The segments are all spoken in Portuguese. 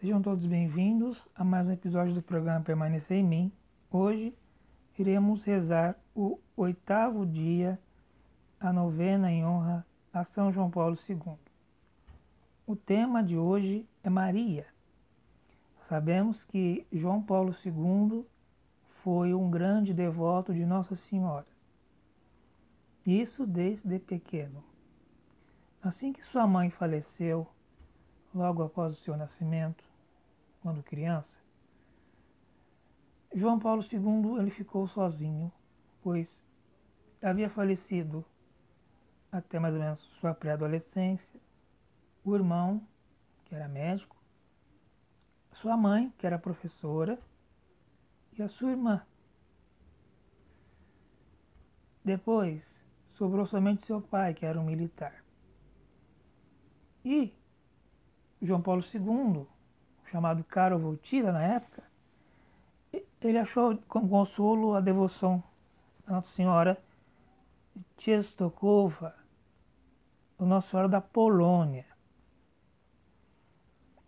Sejam todos bem-vindos a mais um episódio do programa Permanecer em Mim. Hoje iremos rezar o oitavo dia, a novena em honra a São João Paulo II. O tema de hoje é Maria. Sabemos que João Paulo II foi um grande devoto de Nossa Senhora. Isso desde pequeno. Assim que sua mãe faleceu, logo após o seu nascimento, quando criança, João Paulo II ele ficou sozinho, pois havia falecido até mais ou menos sua pré-adolescência, o irmão, que era médico, sua mãe, que era professora, e a sua irmã. Depois, sobrou somente seu pai, que era um militar. E João Paulo II, chamado Caro Voltila na época, ele achou com consolo a devoção da Nossa Senhora Częstochowa, o Nossa Senhora da Polônia.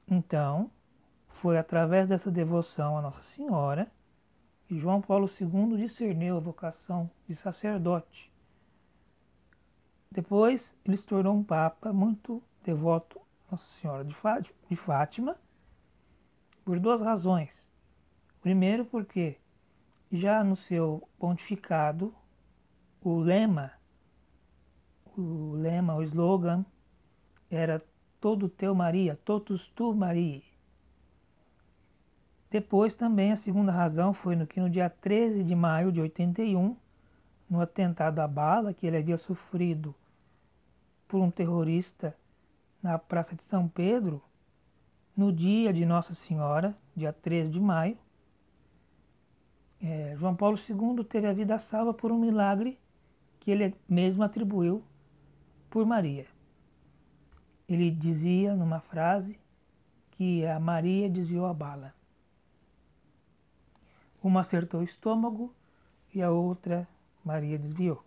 Então, foi através dessa devoção a Nossa Senhora que João Paulo II discerniu a vocação de sacerdote. Depois, ele se tornou um papa muito devoto a Nossa Senhora de Fátima, por duas razões. Primeiro, porque já no seu pontificado, o lema, o lema, o slogan era todo teu Maria, totus tu Maria. Depois também a segunda razão foi no que no dia 13 de maio de 81, no atentado à bala que ele havia sofrido por um terrorista na Praça de São Pedro, no dia de Nossa Senhora, dia 13 de maio, é, João Paulo II teve a vida salva por um milagre que ele mesmo atribuiu por Maria. Ele dizia numa frase que a Maria desviou a bala. Uma acertou o estômago e a outra Maria desviou.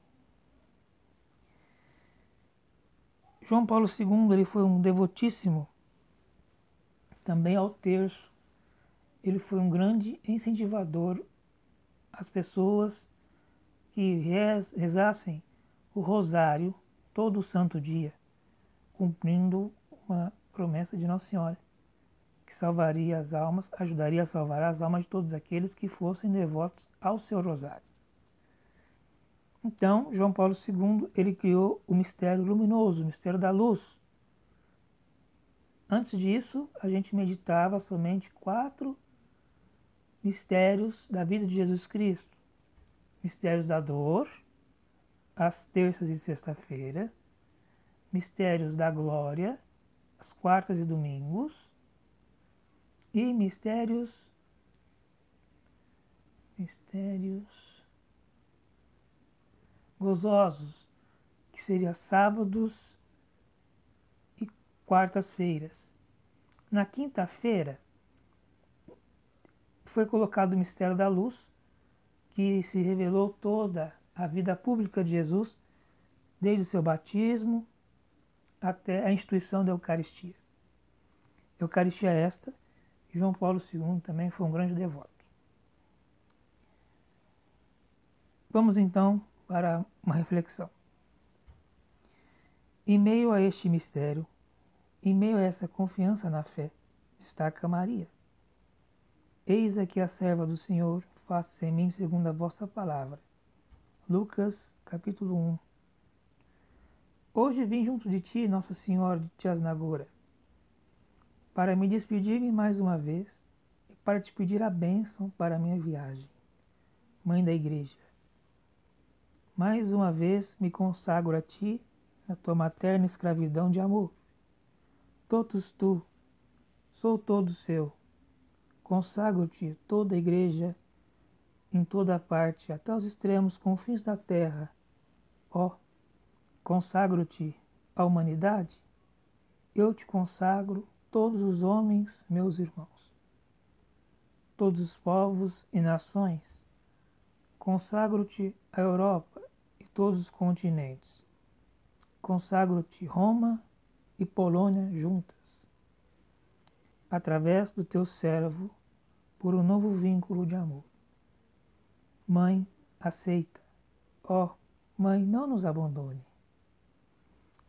João Paulo II ele foi um devotíssimo também ao terço. Ele foi um grande incentivador às pessoas que rezassem o rosário todo o santo dia, cumprindo uma promessa de Nossa Senhora que salvaria as almas, ajudaria a salvar as almas de todos aqueles que fossem devotos ao seu rosário. Então, João Paulo II, ele criou o mistério luminoso, o mistério da luz. Antes disso, a gente meditava somente quatro mistérios da vida de Jesus Cristo. Mistérios da dor, às terças e sexta-feira, mistérios da glória, às quartas e domingos, e mistérios mistérios gozosos, que seria sábados quartas-feiras. Na quinta-feira foi colocado o mistério da luz, que se revelou toda a vida pública de Jesus, desde o seu batismo até a instituição da Eucaristia. Eucaristia esta João Paulo II também foi um grande devoto. Vamos então para uma reflexão. Em meio a este mistério, em meio a essa confiança na fé, destaca Maria. Eis aqui a serva do Senhor, faça em mim segundo a vossa palavra. Lucas, capítulo 1. Hoje vim junto de ti, Nossa Senhora de Tiasnagora para me despedir-me mais uma vez e para te pedir a bênção para a minha viagem. Mãe da Igreja, mais uma vez me consagro a ti na tua materna escravidão de amor. Todos tu, sou todo seu. Consagro-te toda a Igreja em toda parte, até os extremos confins da terra. Ó, consagro-te a humanidade, eu te consagro todos os homens, meus irmãos, todos os povos e nações, consagro-te a Europa e todos os continentes, consagro-te Roma e Polônia juntas. através do teu servo, por um novo vínculo de amor. Mãe, aceita. Ó, oh, Mãe, não nos abandone.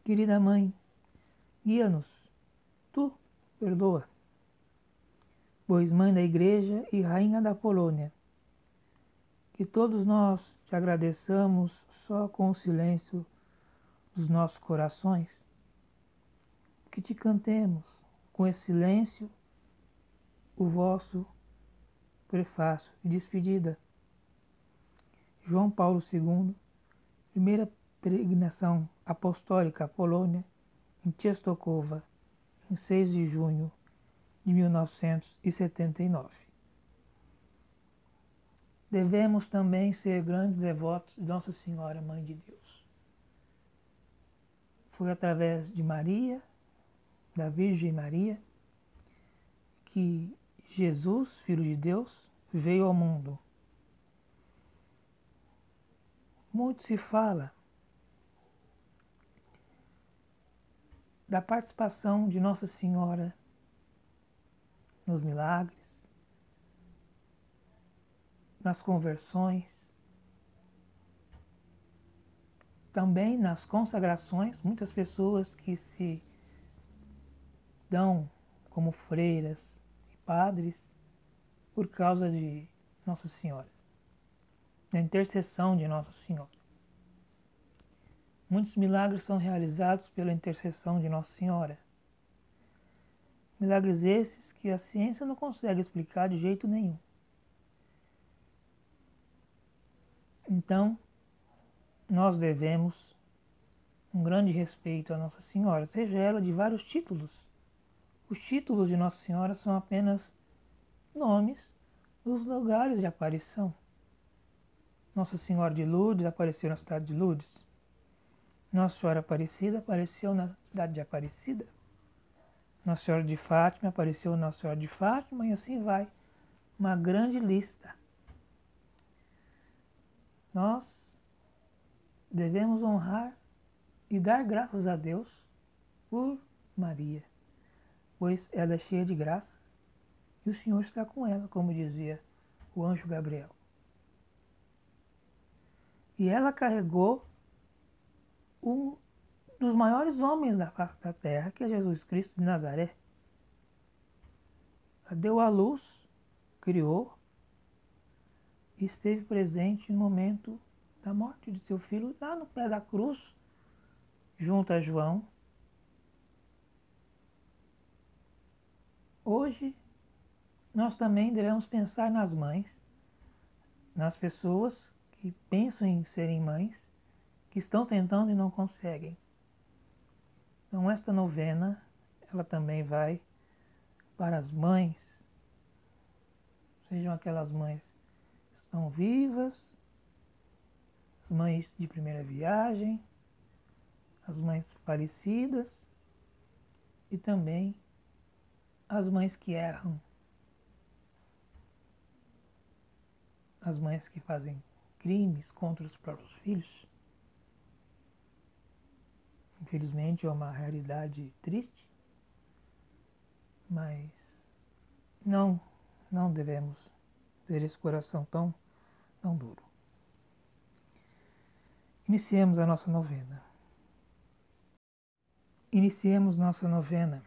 Querida Mãe, guia-nos. Tu, perdoa. Pois Mãe da Igreja e Rainha da Polônia, que todos nós te agradeçamos só com o silêncio dos nossos corações, que te cantemos com esse silêncio o vosso prefácio de despedida. João Paulo II, primeira peregrinação apostólica à Polônia, em Częstochowa, em 6 de junho de 1979. Devemos também ser grandes devotos de Nossa Senhora, Mãe de Deus. Foi através de Maria, da Virgem Maria, que Jesus, Filho de Deus, veio ao mundo. Muito se fala da participação de Nossa Senhora nos milagres, nas conversões, também nas consagrações, muitas pessoas que se dão como freiras e padres por causa de Nossa Senhora, da intercessão de Nossa Senhora. Muitos milagres são realizados pela intercessão de Nossa Senhora. Milagres esses que a ciência não consegue explicar de jeito nenhum. Então, nós devemos um grande respeito a Nossa Senhora, seja ela de vários títulos. Os títulos de Nossa Senhora são apenas nomes dos lugares de aparição. Nossa Senhora de Lourdes apareceu na cidade de Lourdes. Nossa Senhora Aparecida apareceu na cidade de Aparecida. Nossa Senhora de Fátima apareceu Nossa Senhora de Fátima e assim vai. Uma grande lista. Nós devemos honrar e dar graças a Deus por Maria, pois ela é cheia de graça e o Senhor está com ela, como dizia o anjo Gabriel. E ela carregou um dos maiores homens da face da terra, que é Jesus Cristo de Nazaré. Deu a luz, criou e esteve presente no momento da morte de seu filho, lá no pé da cruz, junto a João. Hoje, nós também devemos pensar nas mães, nas pessoas que pensam em serem mães, que estão tentando e não conseguem. Então esta novena, ela também vai para as mães, sejam aquelas mães que estão vivas, as mães de primeira viagem, as mães falecidas e também as mães que erram, as mães que fazem crimes contra os próprios filhos. Infelizmente é uma realidade triste, mas não, não devemos ter esse coração tão, tão duro. Iniciemos a nossa novena. Iniciemos nossa novena.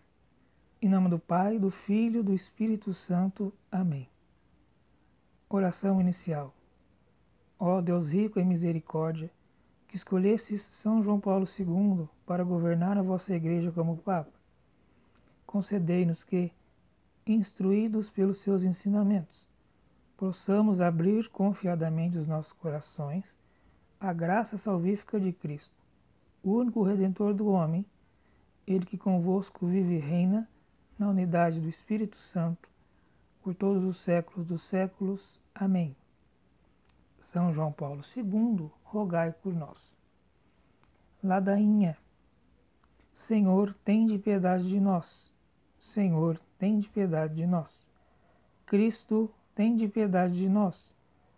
Em nome do Pai, do Filho e do Espírito Santo. Amém. Oração inicial. Ó Deus rico em misericórdia, que escolhesses São João Paulo II para governar a vossa Igreja como Papa. Concedei-nos que, instruídos pelos seus ensinamentos, possamos abrir confiadamente os nossos corações à graça salvífica de Cristo, o único Redentor do homem, ele que convosco vive e reina na unidade do Espírito Santo, por todos os séculos dos séculos. Amém. São João Paulo II, rogai por nós. Ladainha. Senhor, tem de piedade de nós. Senhor, tem de piedade de nós. Cristo, tem de piedade de nós.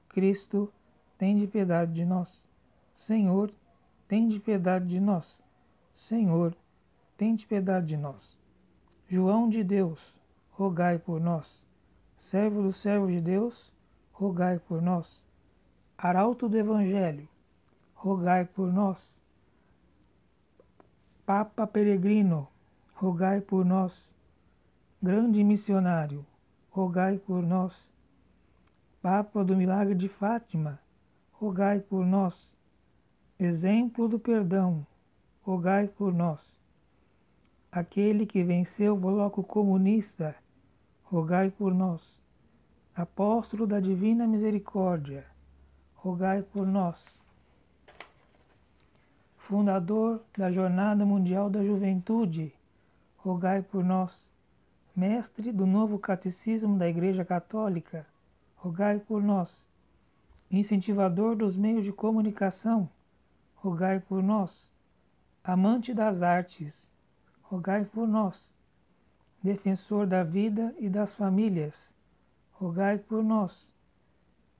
Cristo, tem de piedade de nós. Senhor, tem de piedade de nós. Senhor, tem de piedade de nós. João de Deus, rogai por nós. Servo do servo de Deus, rogai por nós. Arauto do Evangelho, rogai por nós. Papa Peregrino, rogai por nós. Grande missionário, rogai por nós. Papa do Milagre de Fátima, rogai por nós. Exemplo do perdão, rogai por nós. Aquele que venceu o bloco comunista, rogai por nós. Apóstolo da Divina Misericórdia, rogai por nós fundador da Jornada Mundial da Juventude, rogai por nós. Mestre do novo Catecismo da Igreja Católica, rogai por nós. Incentivador dos meios de comunicação, rogai por nós. Amante das artes, rogai por nós. Defensor da vida e das famílias, rogai por nós.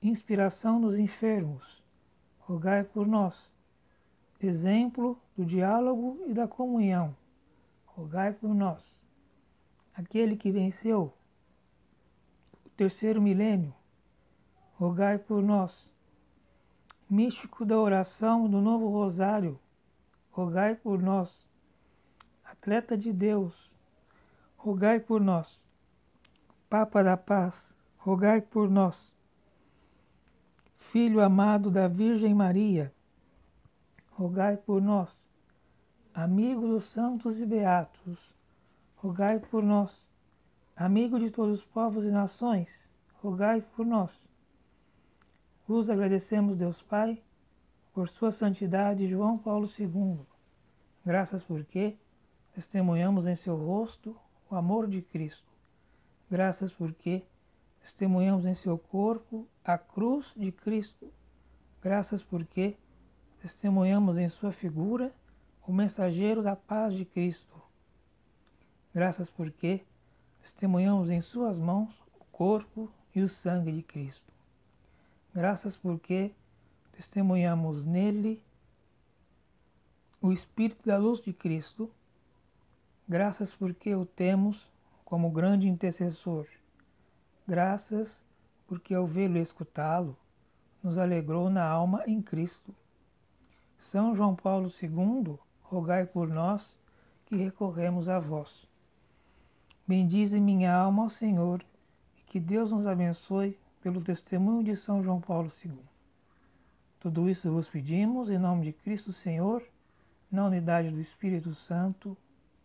Inspiração dos enfermos, rogai por nós exemplo do diálogo e da comunhão. Rogai por nós. Aquele que venceu o terceiro milênio, rogai por nós. Místico da oração do novo rosário, rogai por nós. Atleta de Deus, rogai por nós. Papa da Paz, rogai por nós. Filho amado da Virgem Maria, rogai por nós. Amigo dos santos e beatos, rogai por nós. Amigo de todos os povos e nações, rogai por nós. Vos agradecemos, Deus Pai, por sua santidade, João Paulo II. Graças porque testemunhamos em seu rosto o amor de Cristo. Graças porque testemunhamos em seu corpo a cruz de Cristo. Graças porque testemunhamos em sua figura o mensageiro da paz de Cristo. Graças porque testemunhamos em suas mãos o corpo e o sangue de Cristo. Graças porque testemunhamos nele o Espírito da luz de Cristo. Graças porque o temos como grande intercessor. Graças porque ao vê-lo e escutá-lo, nos alegrou na alma em Cristo. São João Paulo II, rogai por nós que recorremos a vós. Bendize minha alma ao Senhor e que Deus nos abençoe pelo testemunho de São João Paulo II. Tudo isso vos pedimos em nome de Cristo Senhor, na unidade do Espírito Santo.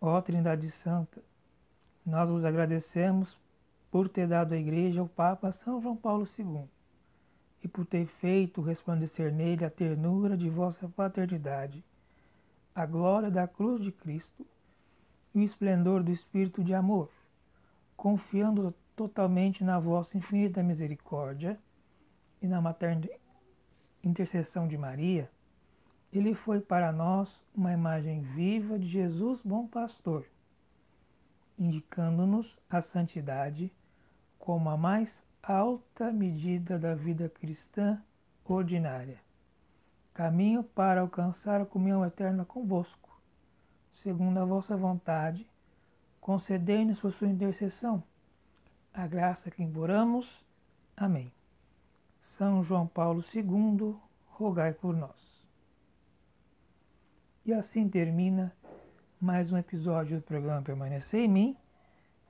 Ó Trindade Santa, nós vos agradecemos por ter dado à Igreja o Papa São João Paulo II e por ter feito resplandecer nele a ternura de vossa paternidade, a glória da cruz de Cristo e o esplendor do Espírito de amor, confiando totalmente na vossa infinita misericórdia e na materna intercessão de Maria, ele foi para nós uma imagem viva de Jesus bom pastor, indicando-nos a santidade como a mais alta medida da vida cristã ordinária. Caminho para alcançar a comunhão eterna convosco, segundo a vossa vontade, concedei-nos por sua intercessão a graça que imploramos. Amém. São João Paulo II, rogai por nós. E assim termina mais um episódio do programa Permanecer em Mim.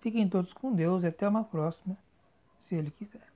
Fiquem todos com Deus e até uma próxima se ele quiser.